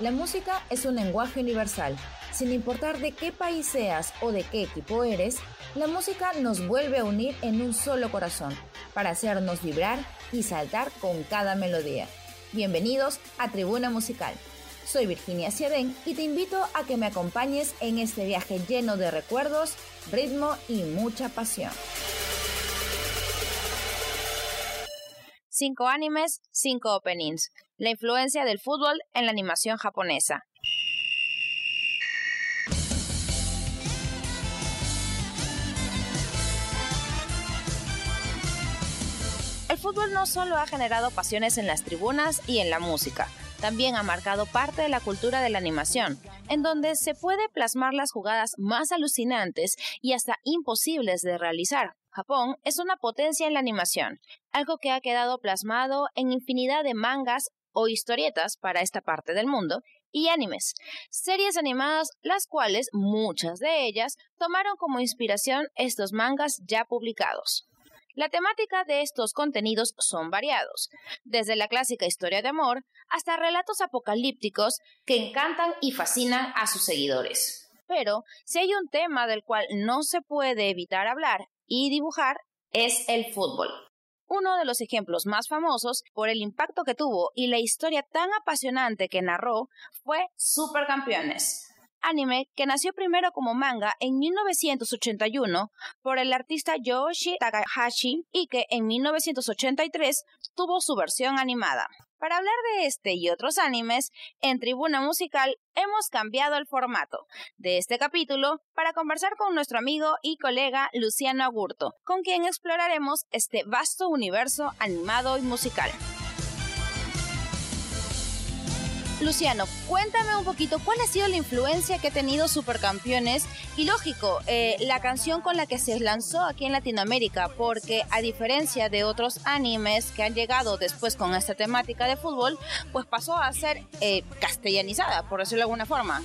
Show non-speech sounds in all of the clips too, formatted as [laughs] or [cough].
La música es un lenguaje universal. Sin importar de qué país seas o de qué equipo eres, la música nos vuelve a unir en un solo corazón, para hacernos vibrar y saltar con cada melodía. Bienvenidos a Tribuna Musical. Soy Virginia Ciadén y te invito a que me acompañes en este viaje lleno de recuerdos, ritmo y mucha pasión. Cinco animes, cinco openings. La influencia del fútbol en la animación japonesa. El fútbol no solo ha generado pasiones en las tribunas y en la música, también ha marcado parte de la cultura de la animación, en donde se puede plasmar las jugadas más alucinantes y hasta imposibles de realizar. Japón es una potencia en la animación, algo que ha quedado plasmado en infinidad de mangas o historietas para esta parte del mundo, y animes, series animadas las cuales muchas de ellas tomaron como inspiración estos mangas ya publicados. La temática de estos contenidos son variados, desde la clásica historia de amor hasta relatos apocalípticos que encantan y fascinan a sus seguidores. Pero si hay un tema del cual no se puede evitar hablar y dibujar, es el fútbol. Uno de los ejemplos más famosos por el impacto que tuvo y la historia tan apasionante que narró fue Supercampeones, anime que nació primero como manga en 1981 por el artista Yoshi Takahashi y que en 1983 tuvo su versión animada. Para hablar de este y otros animes, en Tribuna Musical hemos cambiado el formato de este capítulo para conversar con nuestro amigo y colega Luciano Agurto, con quien exploraremos este vasto universo animado y musical. Luciano, cuéntame un poquito cuál ha sido la influencia que ha tenido Supercampeones y lógico, eh, la canción con la que se lanzó aquí en Latinoamérica, porque a diferencia de otros animes que han llegado después con esta temática de fútbol, pues pasó a ser eh, castellanizada, por decirlo de alguna forma.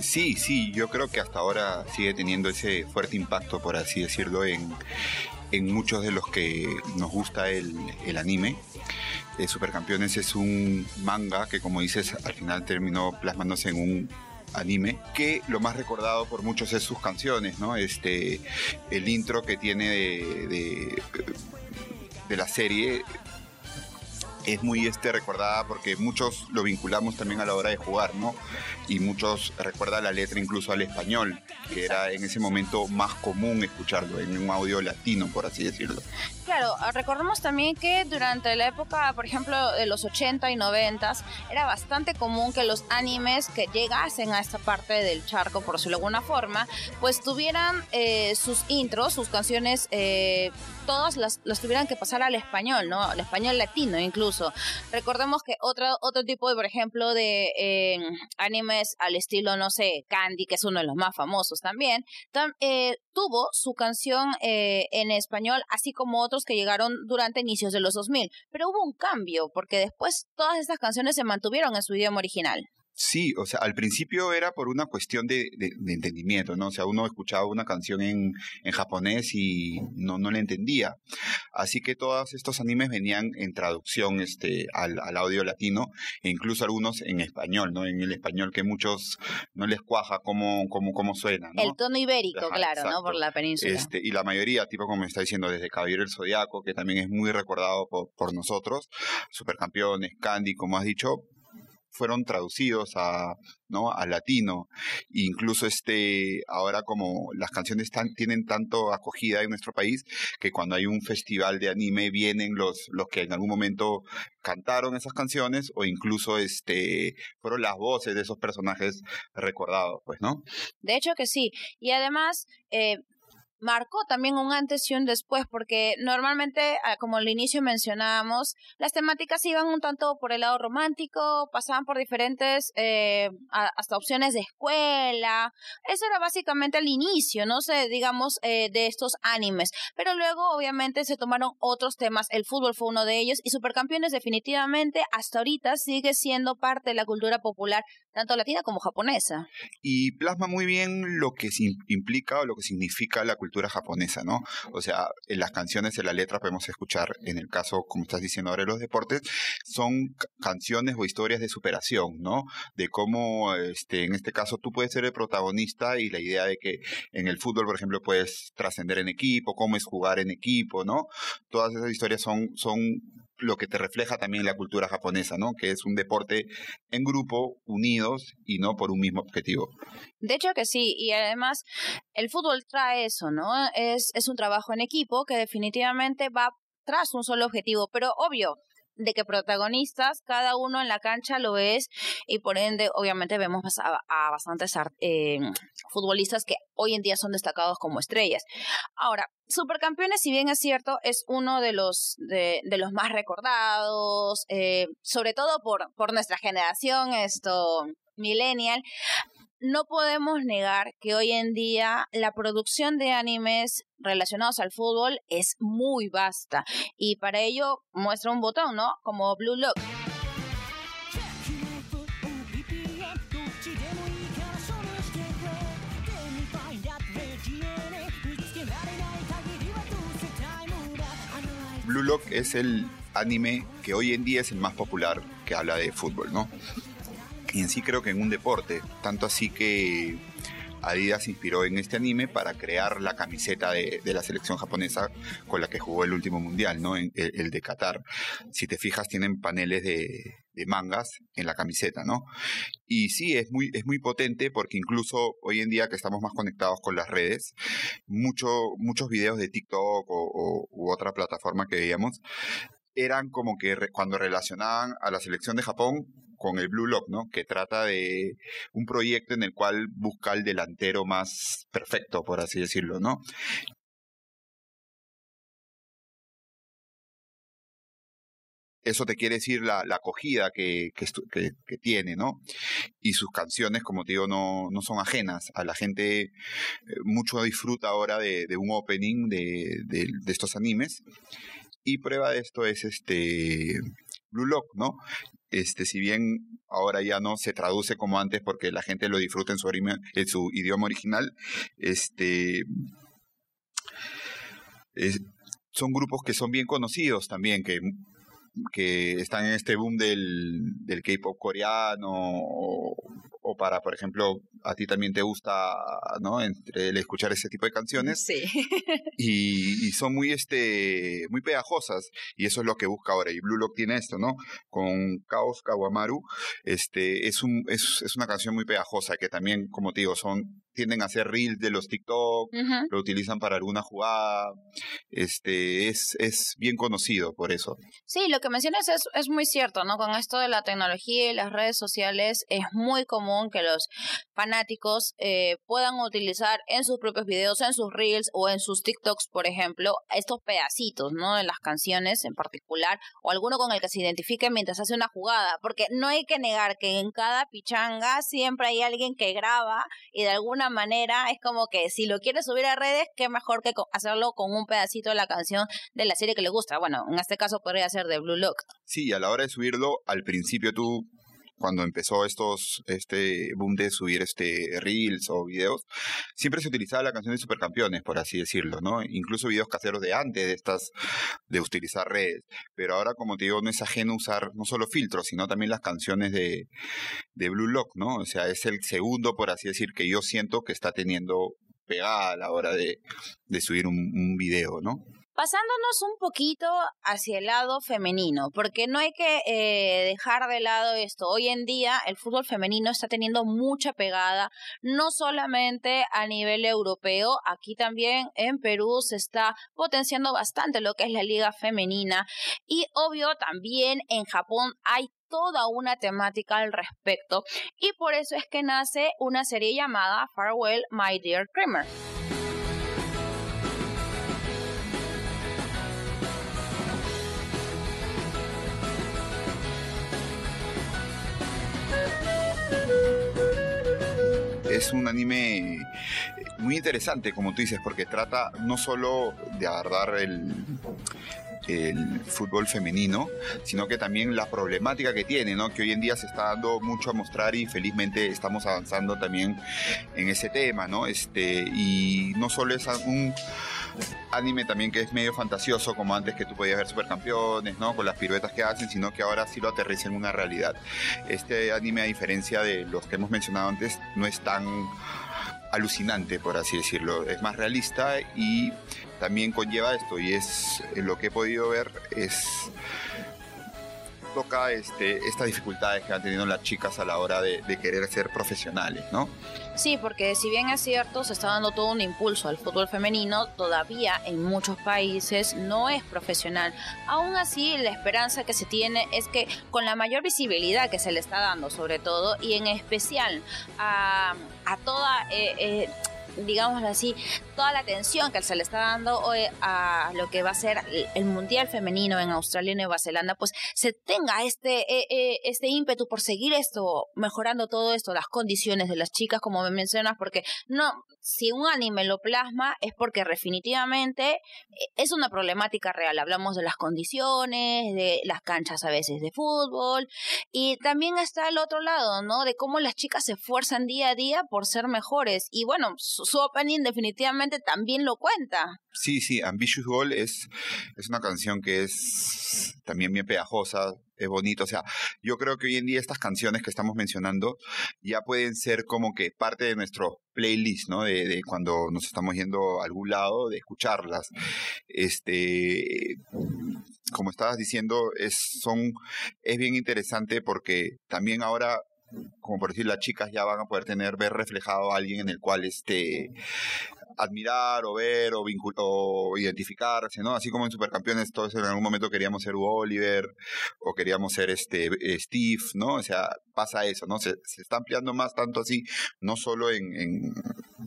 Sí, sí, yo creo que hasta ahora sigue teniendo ese fuerte impacto, por así decirlo, en, en muchos de los que nos gusta el, el anime. Eh, Supercampeones es un manga que, como dices, al final terminó plasmándose en un anime que lo más recordado por muchos es sus canciones, ¿no? Este, el intro que tiene de, de, de la serie es muy este, recordada porque muchos lo vinculamos también a la hora de jugar, ¿no? Y muchos recuerdan la letra incluso al español, que era en ese momento más común escucharlo en un audio latino, por así decirlo. Claro, recordemos también que durante la época, por ejemplo, de los 80 y 90, era bastante común que los animes que llegasen a esta parte del charco, por decirlo de alguna forma, pues tuvieran eh, sus intros, sus canciones, eh, todas las, las tuvieran que pasar al español, ¿no? Al español latino incluso. Recordemos que otro, otro tipo de, por ejemplo, de eh, animes al estilo, no sé, Candy, que es uno de los más famosos también, eh, tuvo su canción eh, en español, así como otros que llegaron durante inicios de los 2000. Pero hubo un cambio, porque después todas estas canciones se mantuvieron en su idioma original. Sí, o sea, al principio era por una cuestión de, de, de entendimiento, ¿no? O sea, uno escuchaba una canción en, en japonés y no, no la entendía. Así que todos estos animes venían en traducción este, al, al audio latino e incluso algunos en español, ¿no? En el español que muchos no les cuaja cómo, cómo, cómo suena, ¿no? El tono ibérico, Ajá, claro, exacto. ¿no? Por la península. Este, y la mayoría, tipo como me está diciendo, desde Caballero del Zodiaco, que también es muy recordado por, por nosotros, Supercampeones, Candy, como has dicho, fueron traducidos a no al latino. Incluso este ahora como las canciones tan, tienen tanto acogida en nuestro país que cuando hay un festival de anime vienen los los que en algún momento cantaron esas canciones o incluso este fueron las voces de esos personajes recordados pues no de hecho que sí. Y además eh, marcó también un antes y un después, porque normalmente, ah, como al inicio mencionábamos, las temáticas iban un tanto por el lado romántico, pasaban por diferentes, eh, hasta opciones de escuela. Eso era básicamente el inicio, no sé, digamos, eh, de estos animes. Pero luego, obviamente, se tomaron otros temas. El fútbol fue uno de ellos y Supercampeones definitivamente hasta ahorita sigue siendo parte de la cultura popular, tanto latina como japonesa. Y plasma muy bien lo que implica o lo que significa la cultura cultura japonesa, ¿no? O sea, en las canciones, en la letra podemos escuchar, en el caso, como estás diciendo ahora, de los deportes, son canciones o historias de superación, ¿no? De cómo, este, en este caso, tú puedes ser el protagonista y la idea de que en el fútbol, por ejemplo, puedes trascender en equipo, cómo es jugar en equipo, ¿no? Todas esas historias son, son lo que te refleja también la cultura japonesa, ¿no? Que es un deporte en grupo, unidos y no por un mismo objetivo. De hecho que sí, y además el fútbol trae eso, ¿no? Es, es un trabajo en equipo que definitivamente va tras un solo objetivo, pero obvio, de que protagonistas, cada uno en la cancha lo es y por ende obviamente vemos a, bastantes eh, futbolistas que hoy en día son destacados como estrellas. Ahora, Supercampeones, si bien es cierto, es uno de los, de, los más recordados, eh, sobre todo por, por nuestra generación, esto millennial, no podemos negar que hoy en día la producción de animes relacionados al fútbol es muy vasta y para ello muestra un botón, ¿no? Como Blue Lock. Blue Lock es el anime que hoy en día es el más popular que habla de fútbol, ¿no? Y en sí creo que en un deporte. Tanto así que Adidas se inspiró en este anime para crear la camiseta de, la selección japonesa con la que jugó el último mundial, ¿no? El, de Qatar. Si te fijas, tienen paneles de, mangas en la camiseta, ¿no? Y sí, es muy, es muy potente porque incluso hoy en día que estamos más conectados con las redes, mucho, muchos videos de TikTok o, u otra plataforma que veíamos eran como que cuando relacionaban a la selección de Japón con el Blue Lock, ¿no? Que trata de un proyecto en el cual busca el delantero más perfecto, por así decirlo, ¿no? eso te quiere decir la, acogida que, que, tiene, ¿no? Y sus canciones, como te digo, no, no son ajenas. A la gente eh, mucho disfruta ahora de, un opening de, de, estos animes. Y prueba de esto es este Blue Lock, ¿no? Este, si bien ahora ya no se traduce como antes porque la gente lo disfruta en su, en su idioma original, este, son grupos que son bien conocidos también, que que están en este boom del, del K-pop coreano o, para, por ejemplo, a ti también te gusta, ¿no? Entre el escuchar ese tipo de canciones. Sí. y, y, son muy, este, muy pegajosas y eso es lo que busca ahora. Y Blue Lock tiene esto, ¿no? Con Kaos Kawamaru, este, es, un, es, es una canción muy pegajosa que también, como te digo, son tienden a hacer reels de los TikTok, lo utilizan para alguna jugada, este, es, es bien conocido por eso. Sí, lo que mencionas es, es muy cierto, ¿no? Con esto de la tecnología y las redes sociales es muy común que los fanáticos eh, puedan utilizar en sus propios videos, en sus reels o en sus TikToks, por ejemplo, estos pedacitos, ¿no? De las canciones en particular o alguno con el que se identifique mientras hace una jugada, porque no hay que negar que en cada pichanga siempre hay alguien que graba y de alguna manera es como que si lo quiere subir a redes, qué mejor que hacerlo con un pedacito de la canción de la serie que le gusta. Bueno, en este caso podría ser de Blue Lock. Sí, a la hora de subirlo, al principio tú cuando empezó estos este boom de subir este reels o videos, siempre se utilizaba la canción de Supercampeones, por así decirlo, ¿no? Incluso videos caseros de antes de estas de utilizar redes, pero ahora como te digo, no es ajeno usar no solo filtros, sino también las canciones de de Blue Lock, ¿no? O sea, es el segundo, por así decir, que yo siento que está teniendo pegada a la hora de, de subir un, un video, ¿no? Pasándonos un poquito hacia el lado femenino, porque no hay que eh, dejar de lado esto. Hoy en día el fútbol femenino está teniendo mucha pegada, no solamente a nivel europeo, aquí también en Perú se está potenciando bastante lo que es la liga femenina y obvio también en Japón hay toda una temática al respecto y por eso es que nace una serie llamada Farewell My Dear Kramer. Es un anime muy interesante, como tú dices, porque trata no solo de agarrar el el fútbol femenino, sino que también la problemática que tiene, ¿no? Que hoy en día se está dando mucho a mostrar y felizmente estamos avanzando también en ese tema, ¿no? Este, y no solo es un anime también que es medio fantasioso, como antes que tú podías ver supercampeones, ¿no? Con las piruetas que hacen, sino que ahora sí lo aterriza en una realidad. Este anime, a diferencia de los que hemos mencionado antes, no es tan alucinante, por así decirlo. Es más realista y también conlleva esto. Y es lo que he podido ver es toca este, estas dificultades que han tenido las chicas a la hora de, querer ser profesionales, ¿no? Sí, porque si bien es cierto, se está dando todo un impulso al fútbol femenino, todavía en muchos países no es profesional. Aún así, la esperanza que se tiene es que con la mayor visibilidad que se le está dando, sobre todo, y en especial a, toda... Eh, eh, digámoslo así, toda la atención que se le está dando hoy a lo que va a ser el Mundial Femenino en Australia y Nueva Zelanda, pues se tenga este, eh, eh, este ímpetu por seguir esto, mejorando todo esto, las condiciones de las chicas, como me mencionas, porque no, si un anime lo plasma es porque definitivamente eh, es una problemática real. Hablamos de las condiciones, de las canchas a veces de fútbol y también está el otro lado, ¿no? De cómo las chicas se esfuerzan día a día por ser mejores. Y bueno, su opening definitivamente también lo cuenta. Sí, sí, Ambitious Goal es, es una canción que es también bien pegajosa, es bonito. O sea, yo creo que hoy en día estas canciones que estamos mencionando ya pueden ser como que parte de nuestro playlist, ¿no? De, de cuando nos estamos yendo a algún lado, de escucharlas. Este, como estabas diciendo, es, son, es bien interesante porque también ahora como por decir, las chicas ya van a poder tener, ver reflejado a alguien en el cual este, admirar o ver o, o identificarse, ¿no? Así como en Supercampeones todos en algún momento queríamos ser Oliver o queríamos ser este eh, Steve, ¿no? O sea, pasa eso, ¿no? Se, está ampliando más tanto así, no solo en,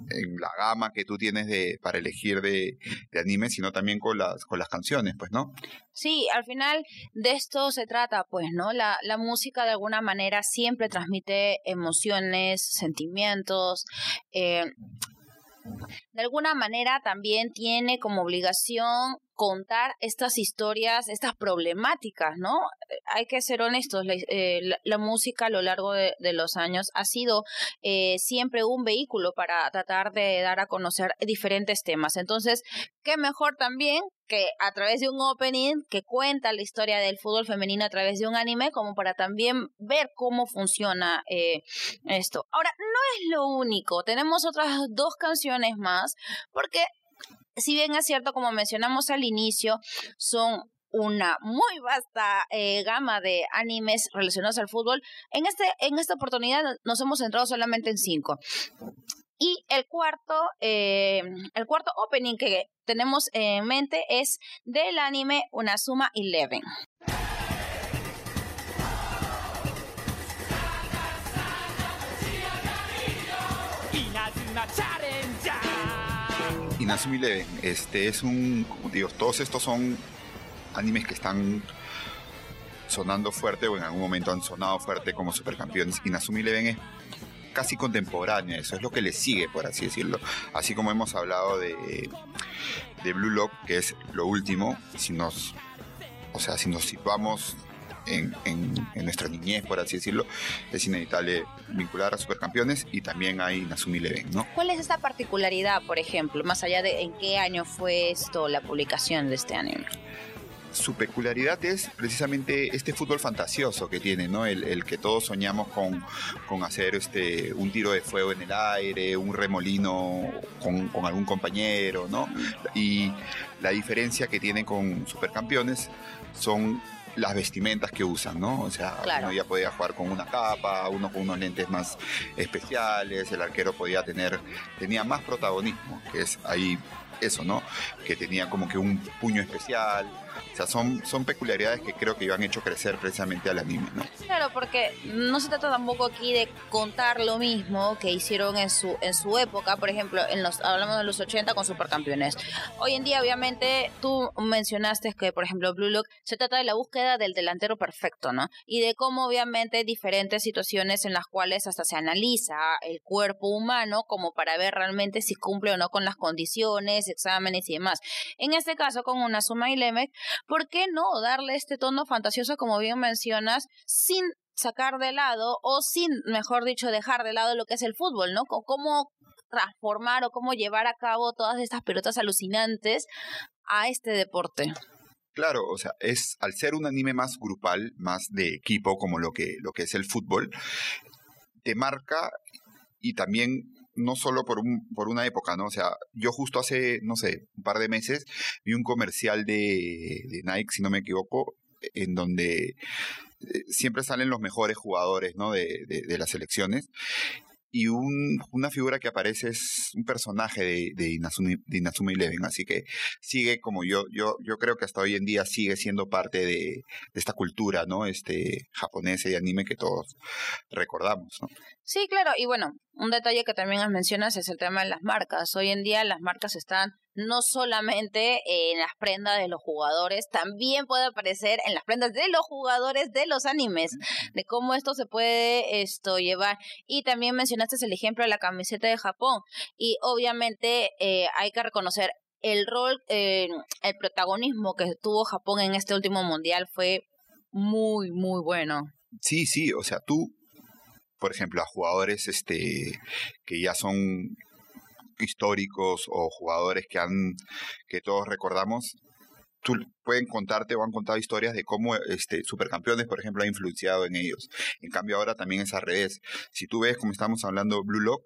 en, la gama que tú tienes de, para elegir de, de anime, sino también con las, con las canciones, pues, ¿no? Sí, al final de esto se trata, pues, ¿no? La, la música de alguna manera siempre transmite emociones, sentimientos, eh, de alguna manera también tiene como obligación contar estas historias, estas problemáticas, ¿no? Hay que ser honestos, la, eh, música a lo largo de, los años ha sido eh, siempre un vehículo para tratar de dar a conocer diferentes temas. Entonces, qué mejor también que a través de un opening que cuenta la historia del fútbol femenino a través de un anime, como para también ver cómo funciona eh, esto. Ahora, no es lo único, tenemos otras dos canciones más, porque si bien es cierto, como mencionamos al inicio, son una muy vasta eh, gama de animes relacionados al fútbol. En, este, en esta oportunidad nos hemos centrado solamente en cinco. Y el cuarto, eh, el cuarto opening que tenemos en mente es del anime Unasuma Eleven. Inazumi Eleven, este es un, digo, todos estos son animes que están sonando fuerte o en algún momento han sonado fuerte como supercampeones. Inazumi Eleven es casi contemporánea, eso es lo que le sigue, por así decirlo. Así como hemos hablado de, de Blue Lock, que es lo último, si nos, o sea, si nos situamos en, en, nuestra niñez, por así decirlo, es inevitable vincular a supercampeones y también hay Nasumi Leven, ¿no? ¿Cuál es esta particularidad, por ejemplo, más allá de en qué año fue esto, la publicación de este anime? su peculiaridad es precisamente este fútbol fantasioso que tiene, ¿no? El, que todos soñamos con, con, hacer este, un tiro de fuego en el aire, un remolino con, con, algún compañero, ¿no? Y la diferencia que tiene con Supercampeones son las vestimentas que usan, ¿no? O sea, uno ya podía jugar con una capa, uno con unos lentes más especiales, el arquero podía tener, tenía más protagonismo, que es ahí eso, ¿no? Que tenía como que un puño especial, o sea, son, son peculiaridades que creo que han hecho crecer precisamente al anime, ¿no? Claro, porque no se trata tampoco aquí de contar lo mismo que hicieron en su, en su época, por ejemplo, en los, hablamos de los 80 con Supercampeones. Hoy en día, obviamente, tú mencionaste que, por ejemplo, Blue Look se trata de la búsqueda del delantero perfecto, ¿no? Y de cómo, obviamente, diferentes situaciones en las cuales hasta se analiza el cuerpo humano como para ver realmente si cumple o no con las condiciones, exámenes y demás. En este caso, con una suma y Lemek, ¿por qué no darle este tono fantasioso, como bien mencionas, sin sacar de lado o sin, mejor dicho, dejar de lado lo que es el fútbol, ¿no? Cómo transformar o cómo llevar a cabo todas estas pelotas alucinantes a este deporte. Claro, o sea, es al ser un anime más grupal, más de equipo, como lo que, lo que es el fútbol, te marca y también no solo por, un, por una época, ¿no? O sea, yo justo hace, no sé, un par de meses vi un comercial de, Nike, si no me equivoco, en donde eh, siempre salen los mejores jugadores, ¿no? De, de, de las selecciones y un, una figura que aparece es un personaje de, de, Inazuma, de Inazuma Eleven, así que sigue como yo, yo, yo creo que hasta hoy en día sigue siendo parte de, de esta cultura, ¿no? Este japonesa y anime que todos recordamos, ¿no? Sí, claro, y bueno, un detalle que también mencionas es el tema de las marcas. Hoy en día las marcas están no solamente en las prendas de los jugadores, también puede aparecer en las prendas de los jugadores de los animes, de cómo esto se puede esto llevar. Y también mencionaste el ejemplo de la camiseta de Japón. Y obviamente eh, hay que reconocer el rol, eh, el protagonismo que tuvo Japón en este último mundial fue muy, muy bueno. Sí, sí, o sea, tú, por ejemplo, a jugadores este, que ya son históricos o jugadores que han que todos recordamos tú pueden contarte o han contado historias de cómo este supercampeones por ejemplo ha influenciado en ellos en cambio ahora también es al revés si tú ves como estamos hablando Blue Lock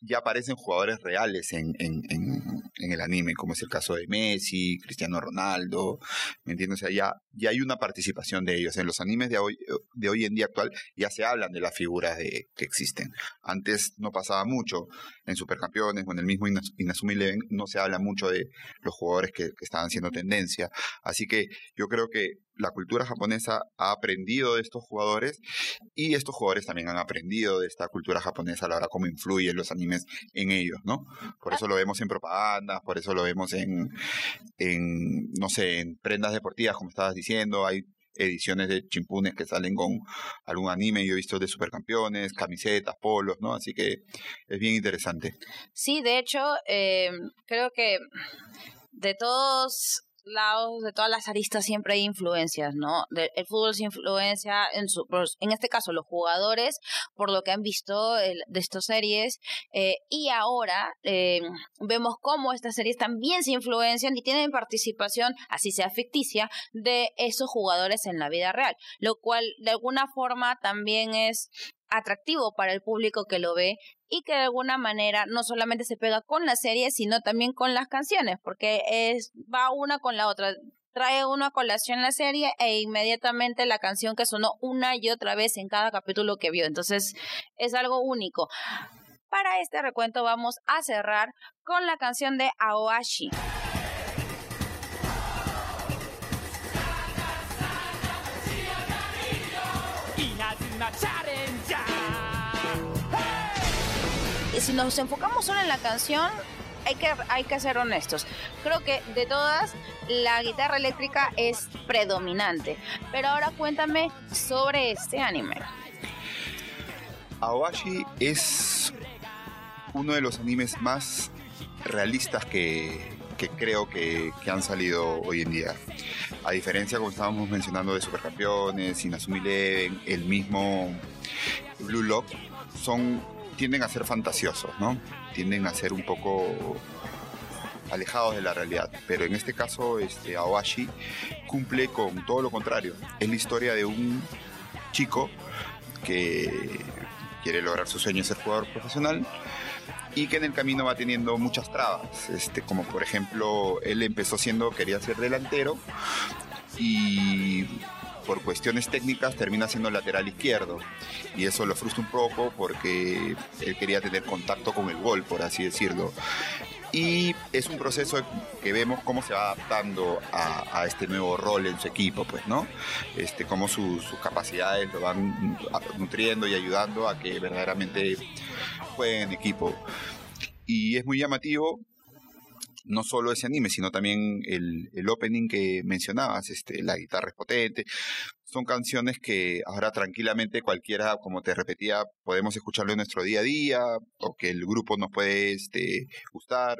ya aparecen jugadores reales en, en, el anime, como es el caso de Messi, Cristiano Ronaldo, ¿me entiendes? O sea, ya, ya hay una participación de ellos. En los animes de hoy, de hoy en día actual ya se hablan de las figuras que existen. Antes no pasaba mucho en Supercampeones o en el mismo Inazuma Eleven, no se habla mucho de los jugadores que, estaban siendo tendencia. Así que yo creo que la cultura japonesa ha aprendido de estos jugadores y estos jugadores también han aprendido de esta cultura japonesa a la hora cómo influyen los animes en ellos, ¿no? Por eso lo vemos en propaganda, por eso lo vemos en no sé, en prendas deportivas, como estabas diciendo, hay ediciones de chimpunes que salen con algún anime, yo he visto de supercampeones, camisetas, polos, ¿no? Así que es bien interesante. Sí, de hecho, eh, creo que de todos lados, de todas las aristas siempre hay influencias, ¿no? De, el fútbol se influencia, en, su, en este caso los jugadores, por lo que han visto de estas series, eh, y ahora eh, vemos cómo estas series también se influencian y tienen participación, así sea ficticia, de esos jugadores en la vida real, lo cual de alguna forma también es atractivo para el público que lo ve y que de alguna manera no solamente se pega con la serie, sino también con las canciones, porque es va una con la otra. Trae uno a colación la serie e inmediatamente la canción que sonó una y otra vez en cada capítulo que vio. Entonces es algo único. Para este recuento vamos a cerrar con la canción de Aoashi. Si nos enfocamos solo en la canción, hay que, hay que ser honestos. Creo que de todas, la guitarra eléctrica es predominante. Pero ahora cuéntame sobre este anime. Awashi es uno de los animes más realistas que, que creo que, han salido hoy en día. A diferencia, como estábamos mencionando, de Supercampeones, Inazuma Eleven, el mismo Blue Lock, son tienden a ser fantasiosos, ¿no? Tienden a ser un poco alejados de la realidad. Pero en este caso, este, Awashi cumple con todo lo contrario. Es la historia de un chico que quiere lograr su sueño de ser jugador profesional y que en el camino va teniendo muchas trabas, este, como por ejemplo, él empezó siendo, quería ser delantero y por cuestiones técnicas termina siendo lateral izquierdo y eso lo frustra un poco porque él quería tener contacto con el gol, por así decirlo. Y es un proceso que vemos cómo se va adaptando a, a este nuevo rol en su equipo, pues, ¿no? Este, cómo su, sus capacidades lo van nutriendo y ayudando a que verdaderamente juegue en equipo. Y es muy llamativo no solo ese anime, sino también el, el opening que mencionabas, este, la guitarra es potente. son canciones que ahora tranquilamente cualquiera, como te repetía, podemos escucharlo en nuestro día a día o que el grupo nos puede este, gustar.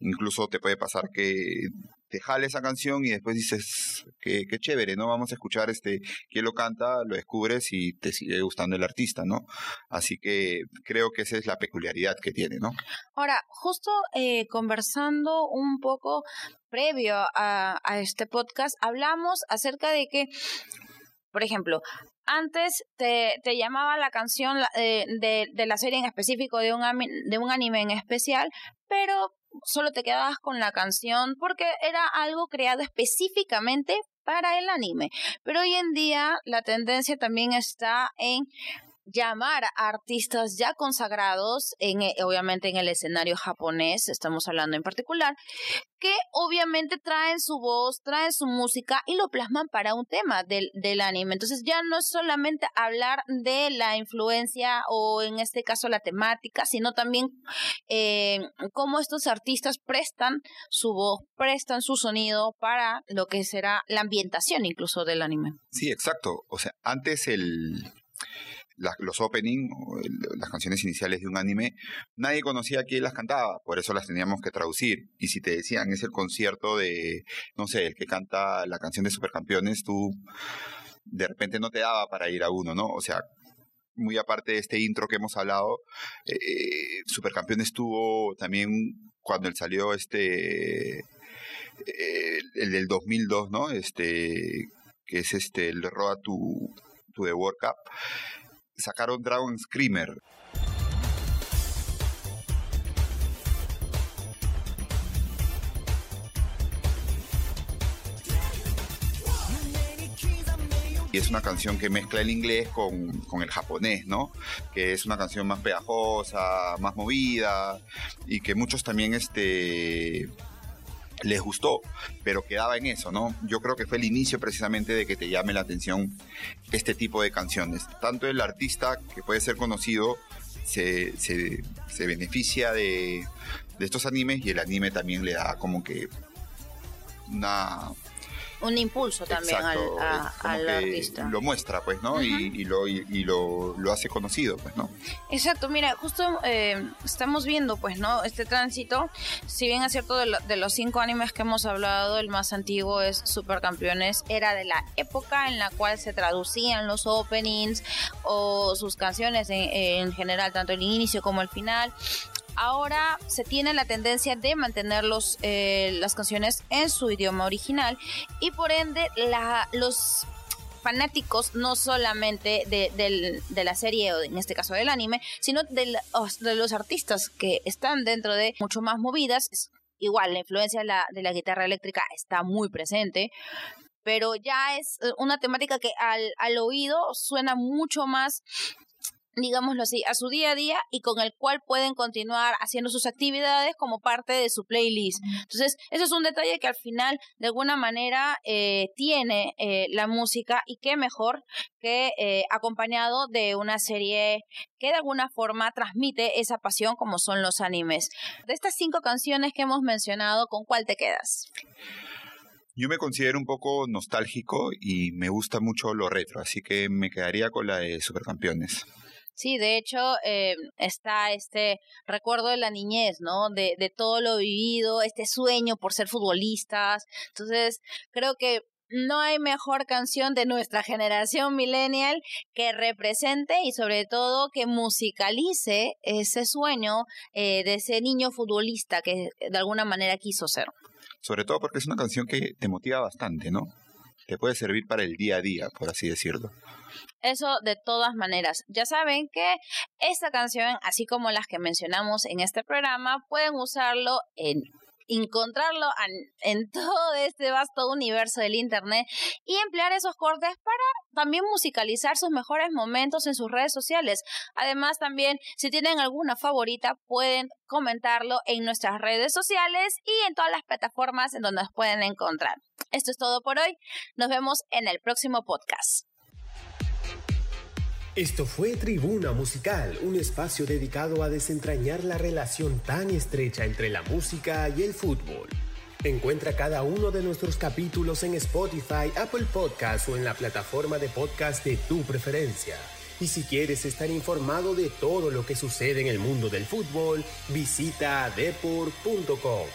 Incluso te puede pasar que te jale esa canción y después dices, qué, qué chévere, ¿no? Vamos a escuchar este, quién lo canta, lo descubres y te sigue gustando el artista, ¿no? Así que creo que esa es la peculiaridad que tiene, ¿no? Ahora, justo eh, conversando un poco previo a, a este podcast, hablamos acerca de que por ejemplo, antes te, te llamaba la canción eh, de, de, la serie en específico, de un, de un anime en especial, pero solo te quedabas con la canción porque era algo creado específicamente para el anime. Pero hoy en día la tendencia también está en llamar a artistas ya consagrados, en, eh, obviamente en el escenario japonés, estamos hablando en particular, que obviamente traen su voz, traen su música y lo plasman para un tema del, del anime. Entonces ya no es solamente hablar de la influencia o en este caso la temática, sino también eh, cómo estos artistas prestan su voz, prestan su sonido para lo que será la ambientación incluso del anime. Sí, exacto. O sea, antes el los opening, las canciones iniciales de un anime, nadie conocía quién las cantaba, por eso las teníamos que traducir. Y si te decían es el concierto de, no sé, el que canta la canción de Supercampeones, tú de repente no te daba para ir a uno, ¿no? O sea, muy aparte de este intro que hemos hablado, eh, Supercampeones tuvo también cuando él salió este eh, el del 2002, ¿no? Este que es este el Road to, to the World Cup sacaron Dragon Screamer. Y es una canción que mezcla el inglés con, con, el japonés, ¿no? Que es una canción más pegajosa, más movida y que muchos también este, les gustó, pero quedaba en eso, ¿no? Yo creo que fue el inicio precisamente de que te llame la atención este tipo de canciones. Tanto el artista que puede ser conocido se, se, beneficia de, de estos animes y el anime también le da como que una un impulso también al, al artista. Lo muestra, pues, ¿no? y, lo, y, lo, lo, hace conocido, pues, ¿no? Exacto, mira, justo eh, estamos viendo, pues, ¿no? Este tránsito, si bien es cierto de, de, los cinco animes que hemos hablado, el más antiguo es Supercampeones, era de la época en la cual se traducían los openings o sus canciones en, en general, tanto el inicio como el final ahora se tiene la tendencia de mantener los, eh, las canciones en su idioma original y por ende la, los fanáticos no solamente de, la serie o en este caso del anime, sino de, de, los artistas que están dentro de mucho más movidas. igual, la influencia de la, de la guitarra eléctrica está muy presente, pero ya es eh, una temática que al, al oído suena mucho más digámoslo así, a su día a día y con el cual pueden continuar haciendo sus actividades como parte de su playlist. Entonces, eso es un detalle que al final, de alguna manera, eh, tiene eh, la música y qué mejor que eh, acompañado de una serie que de alguna forma transmite esa pasión como son los animes. De estas cinco canciones que hemos mencionado, ¿con cuál te quedas? Yo me considero un poco nostálgico y me gusta mucho lo retro, así que me quedaría con la de Supercampeones. Sí, de hecho eh, está este recuerdo de la niñez, ¿no? De, todo lo vivido, este sueño por ser futbolistas. Entonces, creo que no hay mejor canción de nuestra generación millennial que represente y sobre todo que musicalice ese sueño eh, de ese niño futbolista que de alguna manera quiso ser. Sobre todo porque es una canción que te motiva bastante, ¿no? Te puede servir para el día a día, por así decirlo. Eso de todas maneras. Ya saben que esta canción, así como las que mencionamos en este programa, pueden usarlo en encontrarlo en, [laughs] todo este vasto universo del Internet y emplear esos cortes para también musicalizar sus mejores momentos en sus redes sociales. Además, también, si tienen alguna favorita, pueden comentarlo en nuestras redes sociales y en todas las plataformas en donde nos pueden encontrar. Esto es todo por hoy. Nos vemos en el próximo podcast. Esto fue Tribuna Musical, un espacio dedicado a desentrañar la relación tan estrecha entre la música y el fútbol. Encuentra cada uno de nuestros capítulos en Spotify, Apple Podcast o en la plataforma de podcast de tu preferencia. Y si quieres estar informado de todo lo que sucede en el mundo del fútbol, visita depor.com.